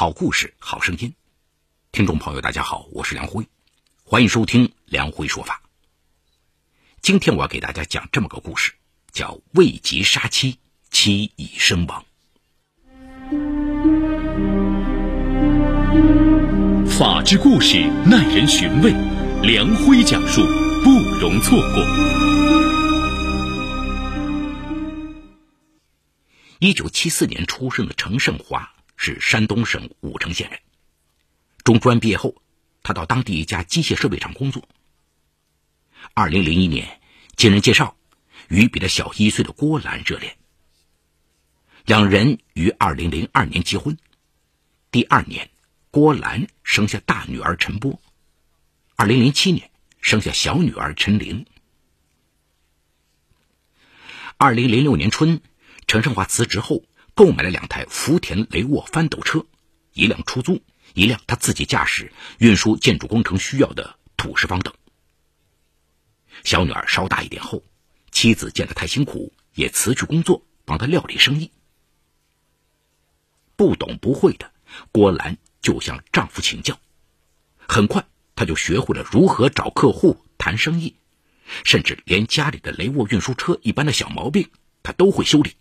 好故事，好声音。听众朋友，大家好，我是梁辉，欢迎收听梁辉说法。今天我要给大家讲这么个故事，叫“未及杀妻，妻已身亡”。法治故事耐人寻味，梁辉讲述不容错过。一九七四年出生的程胜华。是山东省武城县人。中专毕业后，他到当地一家机械设备厂工作。二零零一年，经人介绍，与比他小一岁的郭兰热恋。两人于二零零二年结婚。第二年，郭兰生下大女儿陈波。二零零七年，生下小女儿陈玲。二零零六年春，陈胜华辞职后。购买了两台福田雷沃翻斗车，一辆出租，一辆他自己驾驶，运输建筑工程需要的土石方等。小女儿稍大一点后，妻子见他太辛苦，也辞去工作，帮他料理生意。不懂不会的郭兰就向丈夫请教，很快她就学会了如何找客户谈生意，甚至连家里的雷沃运输车一般的小毛病，她都会修理。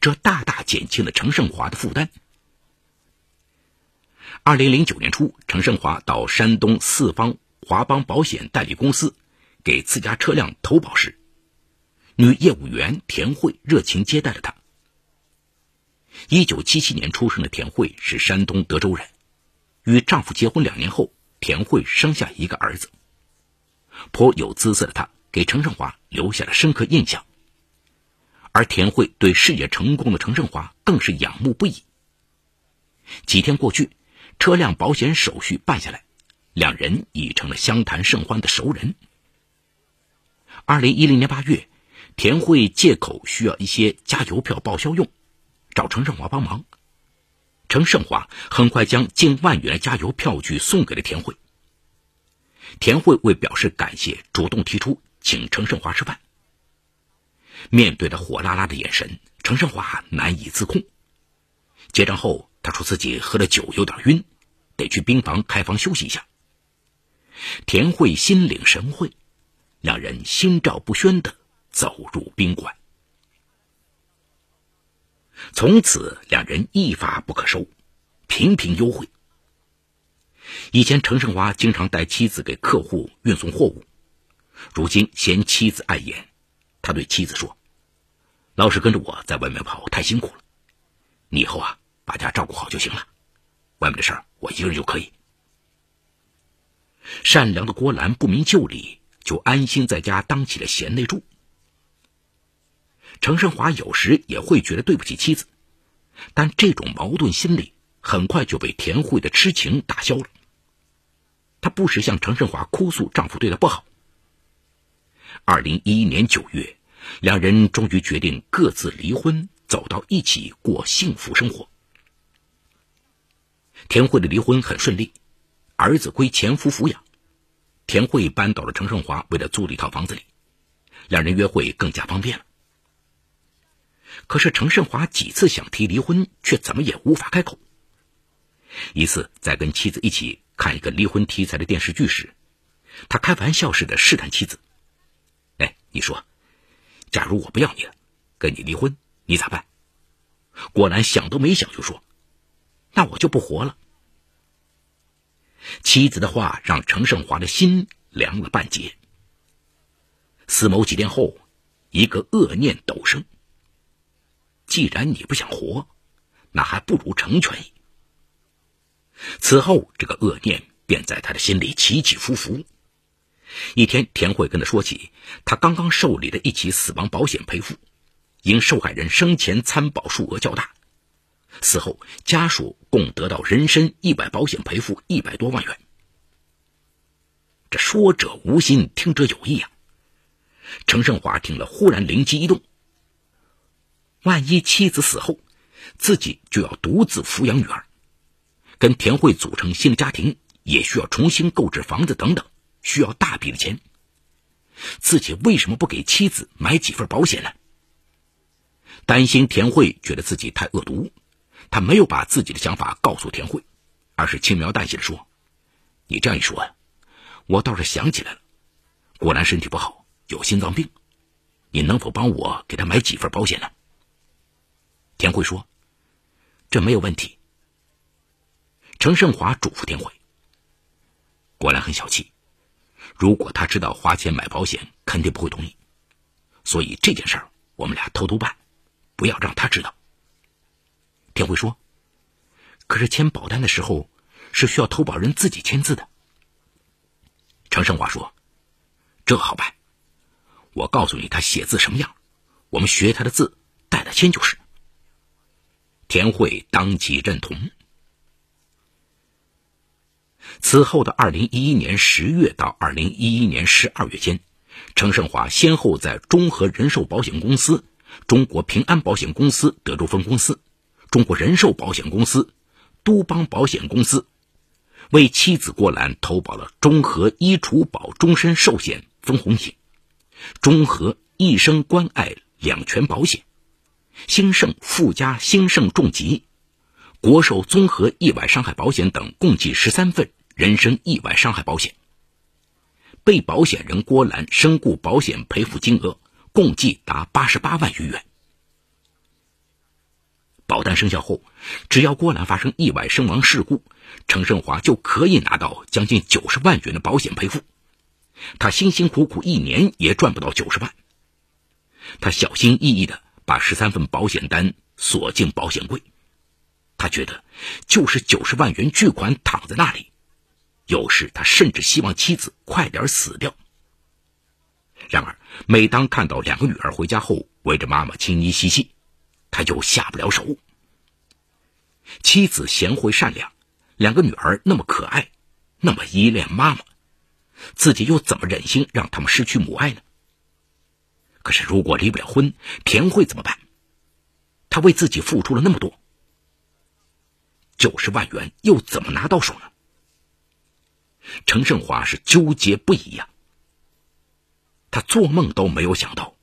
这大大减轻了程胜华的负担。二零零九年初，程胜华到山东四方华邦保险代理公司给自家车辆投保时，女业务员田慧热情接待了他。一九七七年出生的田慧是山东德州人，与丈夫结婚两年后，田慧生下一个儿子。颇有姿色的她，给程胜华留下了深刻印象。而田慧对事业成功的程胜华更是仰慕不已。几天过去，车辆保险手续办下来，两人已成了相谈甚欢的熟人。二零一零年八月，田慧借口需要一些加油票报销用，找程胜华帮忙。程胜华很快将近万元加油票据送给了田慧。田慧为表示感谢，主动提出请程胜华吃饭。面对着火辣辣的眼神，程胜华难以自控。结账后，他说自己喝了酒有点晕，得去病房开房休息一下。田慧心领神会，两人心照不宣的走入宾馆。从此，两人一发不可收，频频幽会。以前，程胜华经常带妻子给客户运送货物，如今嫌妻子碍眼。他对妻子说：“老是跟着我在外面跑太辛苦了，你以后啊把家照顾好就行了，外面的事儿我一个人就可以。”善良的郭兰不明就里，就安心在家当起了贤内助。程胜华有时也会觉得对不起妻子，但这种矛盾心理很快就被田慧的痴情打消了。她不时向程胜华哭诉丈夫对她不好。二零一一年九月，两人终于决定各自离婚，走到一起过幸福生活。田慧的离婚很顺利，儿子归前夫抚养，田慧搬到了程胜华为了租的一套房子里，两人约会更加方便了。可是程胜华几次想提离婚，却怎么也无法开口。一次在跟妻子一起看一个离婚题材的电视剧时，他开玩笑似的试探妻子。哎你说，假如我不要你了，跟你离婚，你咋办？果兰想都没想就说：“那我就不活了。”妻子的话让程胜华的心凉了半截。思谋几天后，一个恶念陡生：既然你不想活，那还不如成全你。此后，这个恶念便在他的心里起起伏伏。一天，田慧跟他说起，他刚刚受理的一起死亡保险赔付，因受害人生前参保数额较大，死后家属共得到人身意外保险赔付一百多万元。这说者无心，听者有意啊！程胜华听了，忽然灵机一动：万一妻子死后，自己就要独自抚养女儿，跟田慧组成新的家庭，也需要重新购置房子等等。需要大笔的钱，自己为什么不给妻子买几份保险呢？担心田慧觉得自己太恶毒，他没有把自己的想法告诉田慧，而是轻描淡写的说：“你这样一说呀，我倒是想起来了，果然身体不好，有心脏病，你能否帮我给他买几份保险呢？”田慧说：“这没有问题。”程胜华嘱咐田慧：“果然很小气，如果他知道花钱买保险，肯定不会同意，所以这件事儿我们俩偷偷办，不要让他知道。”田慧说：“可是签保单的时候是需要投保人自己签字的。”程胜华说：“这好办，我告诉你他写字什么样，我们学他的字，代他签就是。”田慧当即认同。此后的二零一一年十月到二零一一年十二月间，程胜华先后在中和人寿保险公司、中国平安保险公司德州分公司。中国人寿保险公司、都邦保险公司为妻子郭兰投保了中和医储保终身寿险分红险、中和一生关爱两全保险、兴盛附加兴盛重疾、国寿综合意外伤害保险等，共计十三份人身意外伤害保险。被保险人郭兰身故保险赔付金额共计达八十八万余元。保单生效后，只要郭兰发生意外身亡事故，程胜华就可以拿到将近九十万元的保险赔付。他辛辛苦苦一年也赚不到九十万。他小心翼翼的把十三份保险单锁进保险柜。他觉得，就是九十万元巨款躺在那里。有时他甚至希望妻子快点死掉。然而，每当看到两个女儿回家后围着妈妈亲昵嬉戏，他就下不了手。妻子贤惠善良，两个女儿那么可爱，那么依恋妈妈，自己又怎么忍心让他们失去母爱呢？可是如果离不了婚，田慧怎么办？他为自己付出了那么多，九十万元又怎么拿到手呢？程胜华是纠结不已呀。他做梦都没有想到，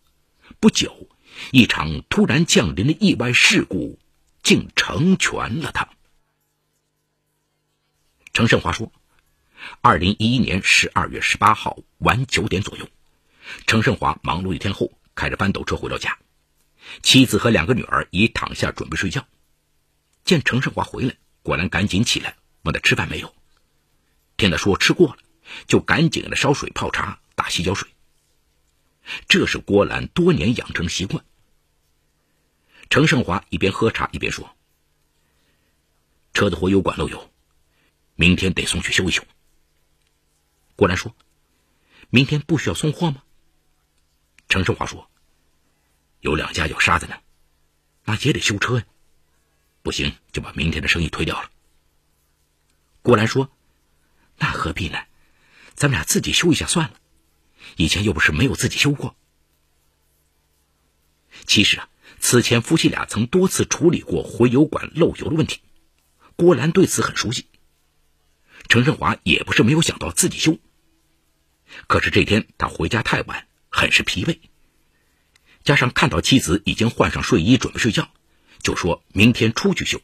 不久。一场突然降临的意外事故，竟成全了他。程胜华说：“二零一一年十二月十八号晚九点左右，程胜华忙碌一天后，开着翻斗车回到家，妻子和两个女儿已躺下准备睡觉。见程胜华回来，果然赶紧起来问他吃饭没有。听他说吃过了，就赶紧的烧水泡茶打洗脚水。这是郭兰多年养成习惯。”程胜华一边喝茶一边说：“车的活油管漏油，明天得送去修一修。”郭兰说：“明天不需要送货吗？”程胜华说：“有两家要沙子呢，那也得修车呀，不行就把明天的生意推掉了。”郭兰说：“那何必呢？咱们俩自己修一下算了，以前又不是没有自己修过。其实啊。”此前，夫妻俩曾多次处理过回油管漏油的问题，郭兰对此很熟悉。程胜华也不是没有想到自己修，可是这天他回家太晚，很是疲惫，加上看到妻子已经换上睡衣准备睡觉，就说明天出去修。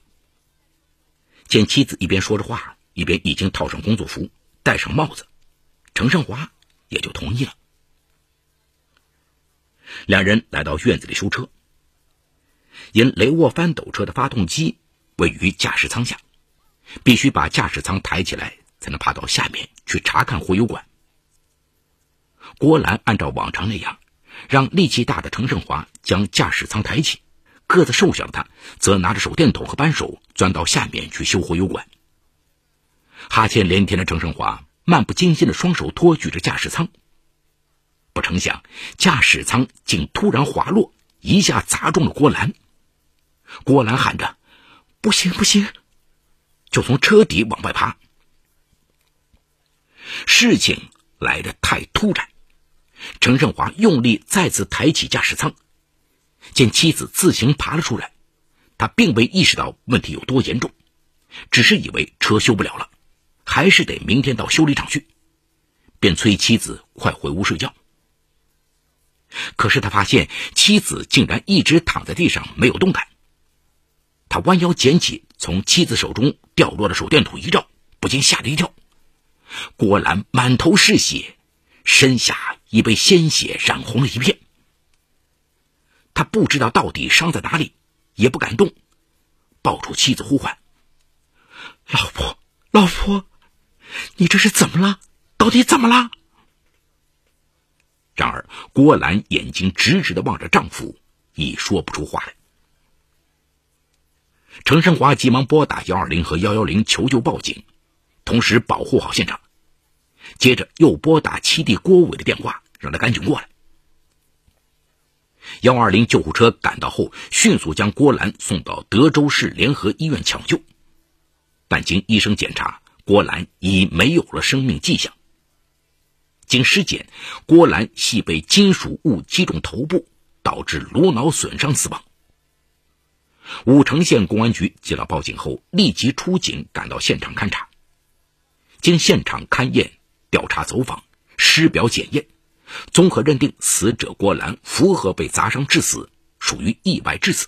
见妻子一边说着话，一边已经套上工作服，戴上帽子，程胜华也就同意了。两人来到院子里修车。因雷沃翻斗车的发动机位于驾驶舱下，必须把驾驶舱抬起来才能爬到下面去查看回油管。郭兰按照往常那样，让力气大的程胜华将驾驶舱抬起，个子瘦小的他则拿着手电筒和扳手钻到下面去修回油管。哈欠连天的程胜华漫不经心的双手托举着驾驶舱，不成想驾驶舱竟突然滑落，一下砸中了郭兰。郭兰喊着：“不行，不行！”就从车底往外爬。事情来得太突然，程胜华用力再次抬起驾驶舱，见妻子自行爬了出来，他并未意识到问题有多严重，只是以为车修不了了，还是得明天到修理厂去，便催妻子快回屋睡觉。可是他发现妻子竟然一直躺在地上没有动弹。他弯腰捡起从妻子手中掉落的手电筒一照，不禁吓了一跳。郭兰满头是血，身下已被鲜血染红了一片。他不知道到底伤在哪里，也不敢动，抱住妻子呼唤：“老婆，老婆，你这是怎么了？到底怎么了？”然而，郭兰眼睛直直的望着丈夫，已说不出话来。程胜华急忙拨打幺二零和幺幺零求救报警，同时保护好现场。接着又拨打七弟郭伟的电话，让他赶紧过来。幺二零救护车赶到后，迅速将郭兰送到德州市联合医院抢救，但经医生检查，郭兰已没有了生命迹象。经尸检，郭兰系被金属物击中头部，导致颅脑损伤死亡。武城县公安局接到报警后，立即出警赶到现场勘查。经现场勘验、调查走访、尸表检验，综合认定死者郭兰符合被砸伤致死，属于意外致死。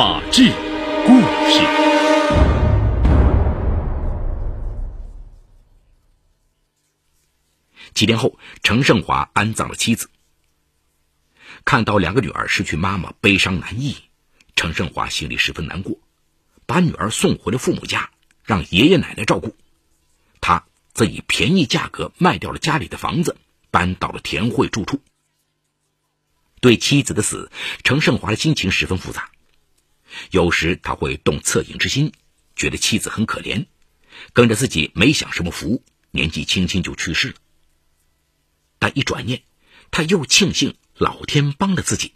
法治故事。几天后，程胜华安葬了妻子。看到两个女儿失去妈妈，悲伤难抑，程胜华心里十分难过，把女儿送回了父母家，让爷爷奶奶照顾。他则以便宜价格卖掉了家里的房子，搬到了田汇住处。对妻子的死，程胜华的心情十分复杂。有时他会动恻隐之心，觉得妻子很可怜，跟着自己没享什么福，年纪轻轻就去世了。但一转念，他又庆幸老天帮了自己，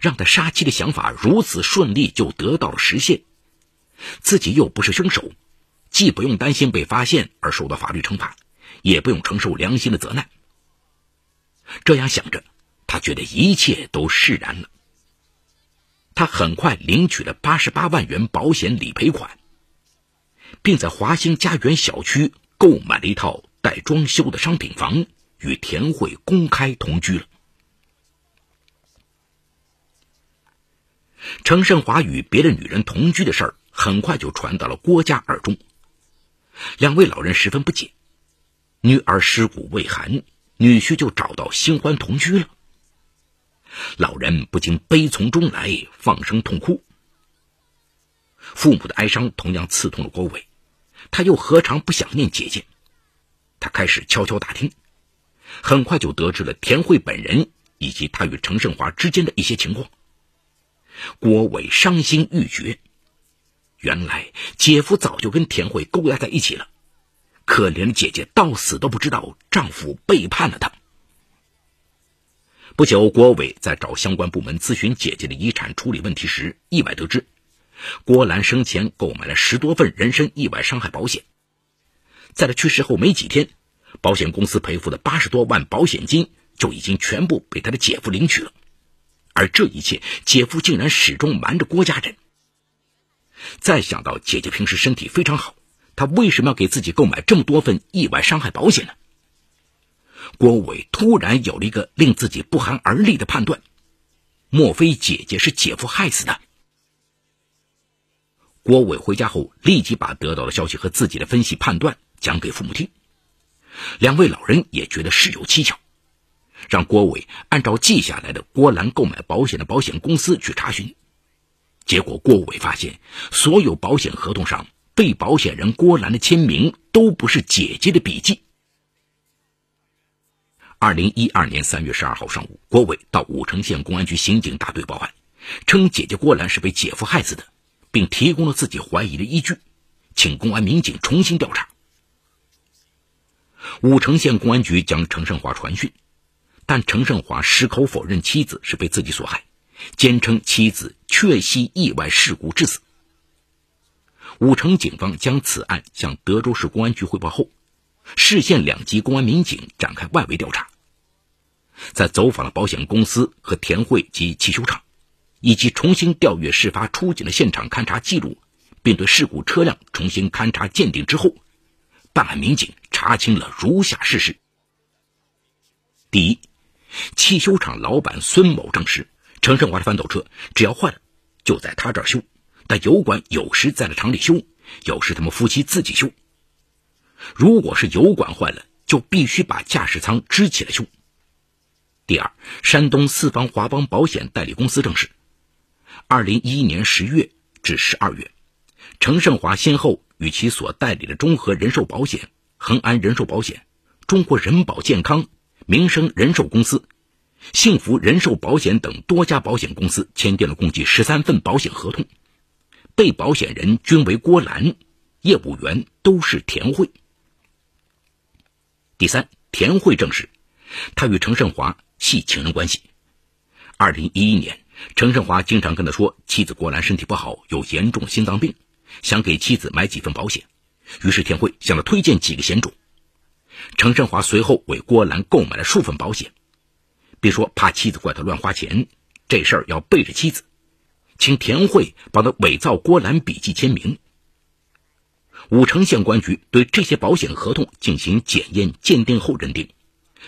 让他杀妻的想法如此顺利就得到了实现。自己又不是凶手，既不用担心被发现而受到法律惩罚，也不用承受良心的责难。这样想着，他觉得一切都释然了。他很快领取了八十八万元保险理赔款，并在华兴家园小区购买了一套带装修的商品房。与田慧公开同居了。程胜华与别的女人同居的事儿很快就传到了郭家耳中，两位老人十分不解：女儿尸骨未寒，女婿就找到新欢同居了。老人不禁悲从中来，放声痛哭。父母的哀伤同样刺痛了郭伟，他又何尝不想念姐姐？他开始悄悄打听。很快就得知了田慧本人以及他与程胜华之间的一些情况。郭伟伤心欲绝，原来姐夫早就跟田慧勾搭在一起了，可怜的姐姐到死都不知道丈夫背叛了她。不久，郭伟在找相关部门咨询姐姐的遗产处理问题时，意外得知，郭兰生前购买了十多份人身意外伤害保险，在她去世后没几天。保险公司赔付的八十多万保险金就已经全部被他的姐夫领取了，而这一切，姐夫竟然始终瞒着郭家人。再想到姐姐平时身体非常好，他为什么要给自己购买这么多份意外伤害保险呢？郭伟突然有了一个令自己不寒而栗的判断：莫非姐姐是姐夫害死的？郭伟回家后，立即把得到的消息和自己的分析判断讲给父母听。两位老人也觉得事有蹊跷，让郭伟按照记下来的郭兰购买保险的保险公司去查询。结果，郭伟发现所有保险合同上被保险人郭兰的签名都不是姐姐的笔迹。二零一二年三月十二号上午，郭伟到武城县公安局刑警大队报案，称姐姐郭兰是被姐夫害死的，并提供了自己怀疑的依据，请公安民警重新调查。武城县公安局将程胜华传讯，但程胜华矢口否认妻子是被自己所害，坚称妻子确系意外事故致死。武城警方将此案向德州市公安局汇报后，市县两级公安民警展开外围调查，在走访了保险公司和田慧及汽修厂，以及重新调阅事发出警的现场勘查记录，并对事故车辆重新勘查鉴定之后，办案民警查清了如下事实：第一，汽修厂老板孙某证实，程胜华的翻斗车只要坏了，就在他这儿修。但油管有时在了厂里修，有时他们夫妻自己修。如果是油管坏了，就必须把驾驶舱支起来修。第二，山东四方华邦保险代理公司证实，二零一一年十月至十二月，程胜华先后与其所代理的中和人寿保险、恒安人寿保险、中国人保健康、民生人寿公司、幸福人寿保险等多家保险公司签订了共计十三份保险合同。被保险人均为郭兰，业务员都是田慧。第三，田慧证实，他与程胜华系情人关系。二零一一年，程胜华经常跟他说，妻子郭兰身体不好，有严重心脏病，想给妻子买几份保险。于是田慧向他推荐几个险种。程胜华随后为郭兰购买了数份保险，并说怕妻子怪他乱花钱，这事儿要背着妻子。请田慧帮他伪造郭兰笔迹签名。武城县公安局对这些保险合同进行检验鉴定后认定，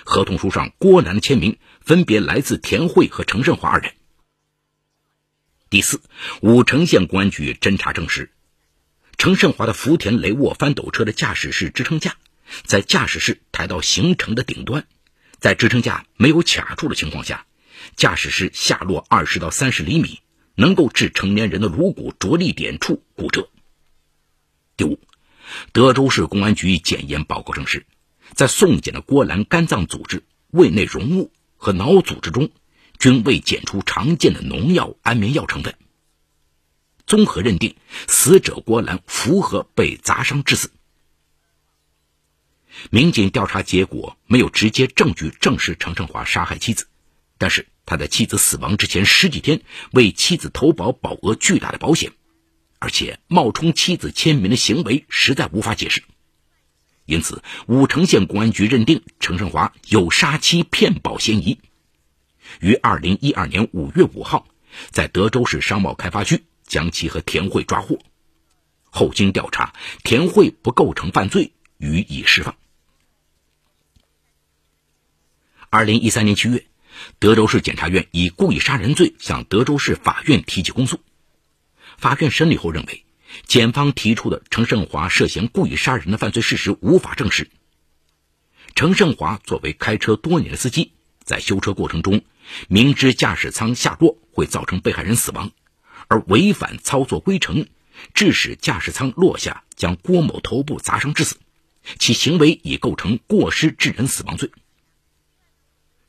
合同书上郭楠的签名分别来自田慧和程胜华二人。第四，武城县公安局侦查证实，程胜华的福田雷沃翻斗车的驾驶室支撑架在驾驶室抬到行程的顶端，在支撑架没有卡住的情况下，驾驶室下落二十到三十厘米。能够致成年人的颅骨着力点处骨折。第五，德州市公安局检验报告证实，在送检的郭兰肝脏组织、胃内容物和脑组织中，均未检出常见的农药、安眠药成分。综合认定，死者郭兰符合被砸伤致死。民警调查结果没有直接证据证实程胜华杀害妻子，但是。他在妻子死亡之前十几天为妻子投保保额巨大的保险，而且冒充妻子签名的行为实在无法解释，因此武城县公安局认定程胜华有杀妻骗保嫌疑，于二零一二年五月五号在德州市商贸开发区将其和田慧抓获，后经调查，田慧不构成犯罪，予以释放。二零一三年七月。德州市检察院以故意杀人罪向德州市法院提起公诉。法院审理后认为，检方提出的程胜华涉嫌故意杀人的犯罪事实无法证实。程胜华作为开车多年的司机，在修车过程中明知驾驶舱下落会造成被害人死亡，而违反操作规程，致使驾驶舱落下，将郭某头部砸伤致死，其行为已构成过失致人死亡罪。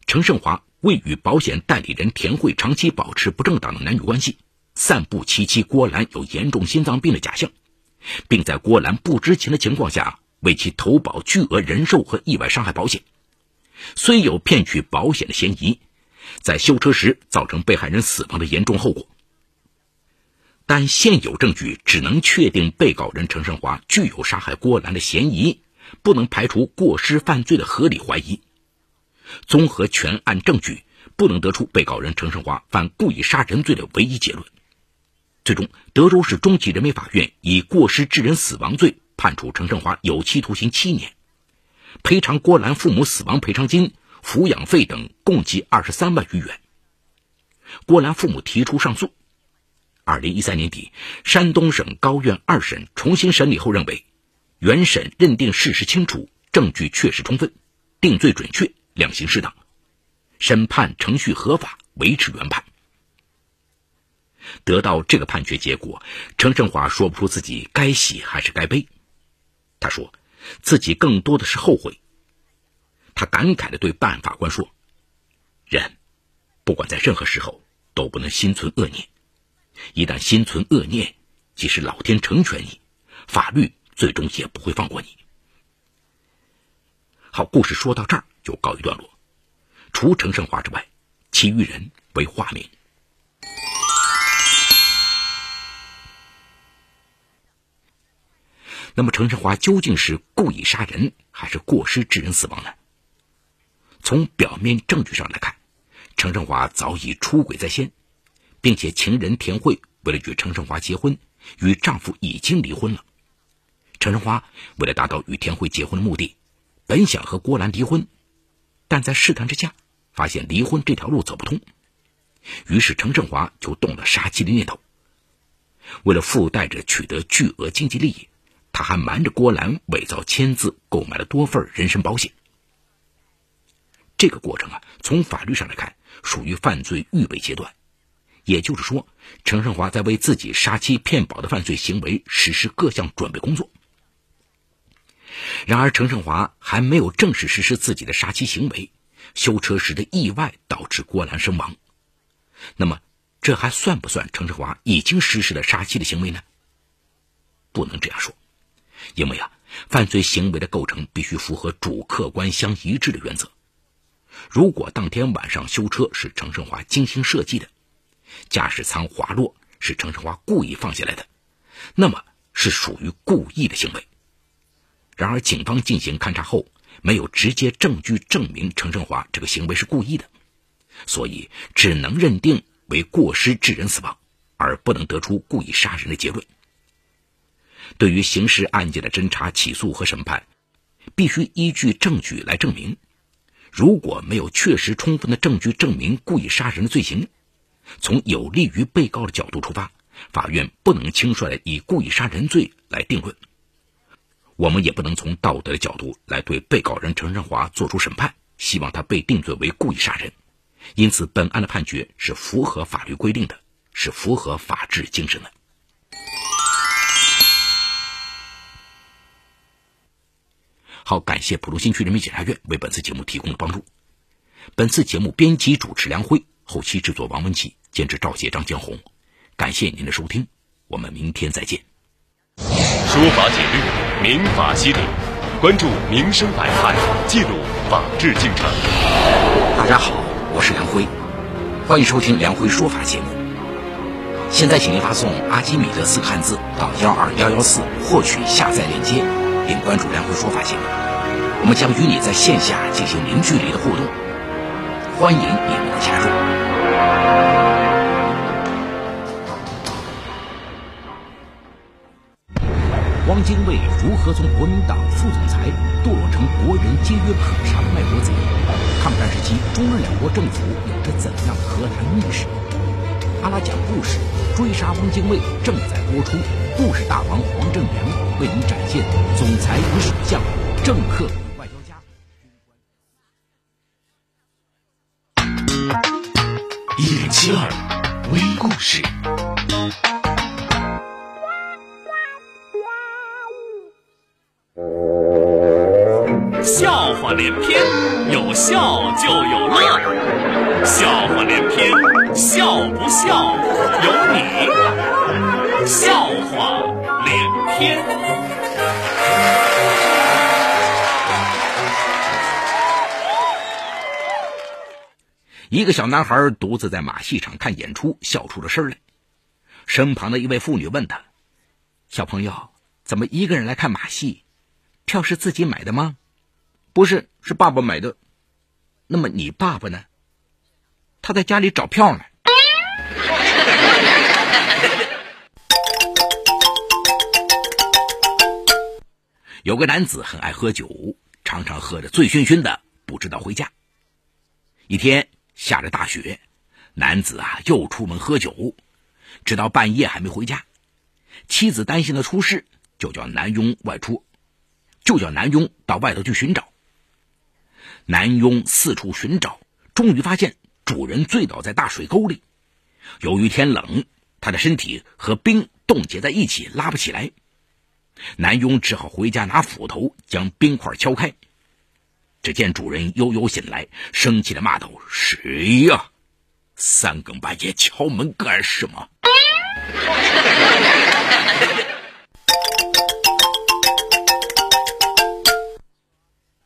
程胜华。未与保险代理人田慧长期保持不正当的男女关系，散布其妻郭兰有严重心脏病的假象，并在郭兰不知情的情况下为其投保巨额人寿和意外伤害保险，虽有骗取保险的嫌疑，在修车时造成被害人死亡的严重后果，但现有证据只能确定被告人程胜华具有杀害郭兰的嫌疑，不能排除过失犯罪的合理怀疑。综合全案证据，不能得出被告人程胜华犯故意杀人罪的唯一结论。最终，德州市中级人民法院以过失致人死亡罪判处程胜华有期徒刑七年，赔偿郭兰父母死亡赔偿金、抚养费等共计二十三万余元。郭兰父母提出上诉。二零一三年底，山东省高院二审重新审理后认为，原审认定事实清楚，证据确实充分，定罪准确。量刑适当，审判程序合法，维持原判。得到这个判决结果，程胜华说不出自己该喜还是该悲。他说，自己更多的是后悔。他感慨的对办案法官说：“人，不管在任何时候，都不能心存恶念。一旦心存恶念，即使老天成全你，法律最终也不会放过你。”好，故事说到这儿。就告一段落。除程胜华之外，其余人为化名。那么程胜华究竟是故意杀人还是过失致人死亡呢？从表面证据上来看，程胜华早已出轨在先，并且情人田慧为了与程胜华结婚，与丈夫已经离婚了。程胜华为了达到与田慧结婚的目的，本想和郭兰离婚，但在试探之下，发现离婚这条路走不通，于是程胜华就动了杀妻的念头。为了附带着取得巨额经济利益，他还瞒着郭兰伪造签字，购买了多份人身保险。这个过程啊，从法律上来看，属于犯罪预备阶段。也就是说，程胜华在为自己杀妻骗保的犯罪行为实施各项准备工作。然而，程胜华还没有正式实施自己的杀妻行为，修车时的意外导致郭兰身亡。那么，这还算不算程胜华已经实施了杀妻的行为呢？不能这样说，因为啊，犯罪行为的构成必须符合主客观相一致的原则。如果当天晚上修车是程胜华精心设计的，驾驶舱滑落是程胜华故意放下来的，那么是属于故意的行为。然而，警方进行勘查后，没有直接证据证明程胜华这个行为是故意的，所以只能认定为过失致人死亡，而不能得出故意杀人的结论。对于刑事案件的侦查、起诉和审判，必须依据证据来证明。如果没有确实充分的证据证明故意杀人的罪行，从有利于被告的角度出发，法院不能轻率地以故意杀人罪来定论。我们也不能从道德的角度来对被告人陈胜华作出审判，希望他被定罪为故意杀人。因此，本案的判决是符合法律规定的，是符合法治精神的。好，感谢普鲁新区人民检察院为本次节目提供的帮助。本次节目编辑主持梁辉，后期制作王文琪，监制赵杰、张江红。感谢您的收听，我们明天再见。说法解律，民法析理，关注民生百态，记录法治进程。大家好，我是梁辉，欢迎收听梁辉说法节目。现在，请您发送“阿基米德”四个汉字到幺二幺幺四，获取下载链接，并关注梁辉说法节目。我们将与你在线下进行零距离的互动，欢迎你们的加入。汪精卫如何从国民党副总裁堕落成国人皆曰可杀的卖国贼？抗战时期，中日两国政府有着怎样的和谈秘史？阿拉讲故事，追杀汪精卫正在播出。故事大王黄正良为您展现总裁与首相，政客。与外交家、一零七二微故事，笑话连篇，有笑就有乐，笑话连篇，笑不笑由你，笑话连篇。一个小男孩独自在马戏场看演出，笑出了声来。身旁的一位妇女问他：“小朋友，怎么一个人来看马戏？票是自己买的吗？”“不是，是爸爸买的。”“那么你爸爸呢？”“他在家里找票呢。”有个男子很爱喝酒，常常喝得醉醺醺的，不知道回家。一天。下着大雪，男子啊又出门喝酒，直到半夜还没回家。妻子担心他出事，就叫男佣外出，就叫男佣到外头去寻找。男佣四处寻找，终于发现主人醉倒在大水沟里。由于天冷，他的身体和冰冻结在一起，拉不起来。男佣只好回家拿斧头将冰块敲开。只见主人悠悠醒来，生气的骂道：“谁呀？三更半夜敲门干什么？”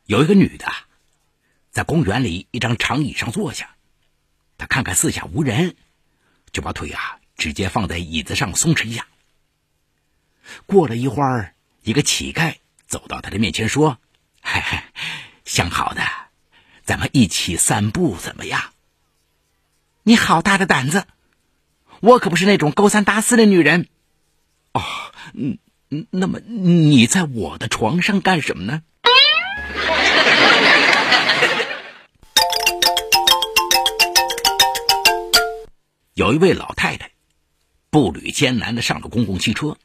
有一个女的，在公园里一张长椅上坐下，她看看四下无人，就把腿啊直接放在椅子上松弛一下。过了一会儿，一个乞丐走到他的面前说：“嘿 嘿，相好的，咱们一起散步怎么样？”你好大的胆子！我可不是那种勾三搭四的女人。哦，嗯，那么你在我的床上干什么呢？有一位老太太，步履艰难的上了公共汽车，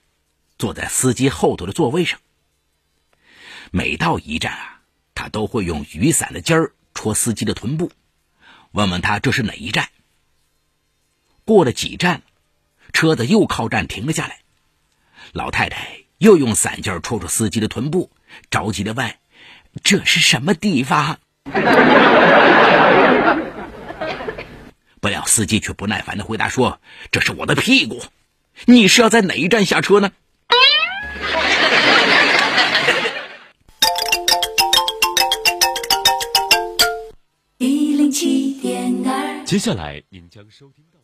坐在司机后头的座位上。每到一站啊，他都会用雨伞的尖儿戳司机的臀部，问问他这是哪一站。过了几站，车子又靠站停了下来，老太太又用伞尖戳戳司机的臀部，着急的问：“这是什么地方？” 不料司机却不耐烦的回答说：“这是我的屁股，你是要在哪一站下车呢？”接下来您将收听到。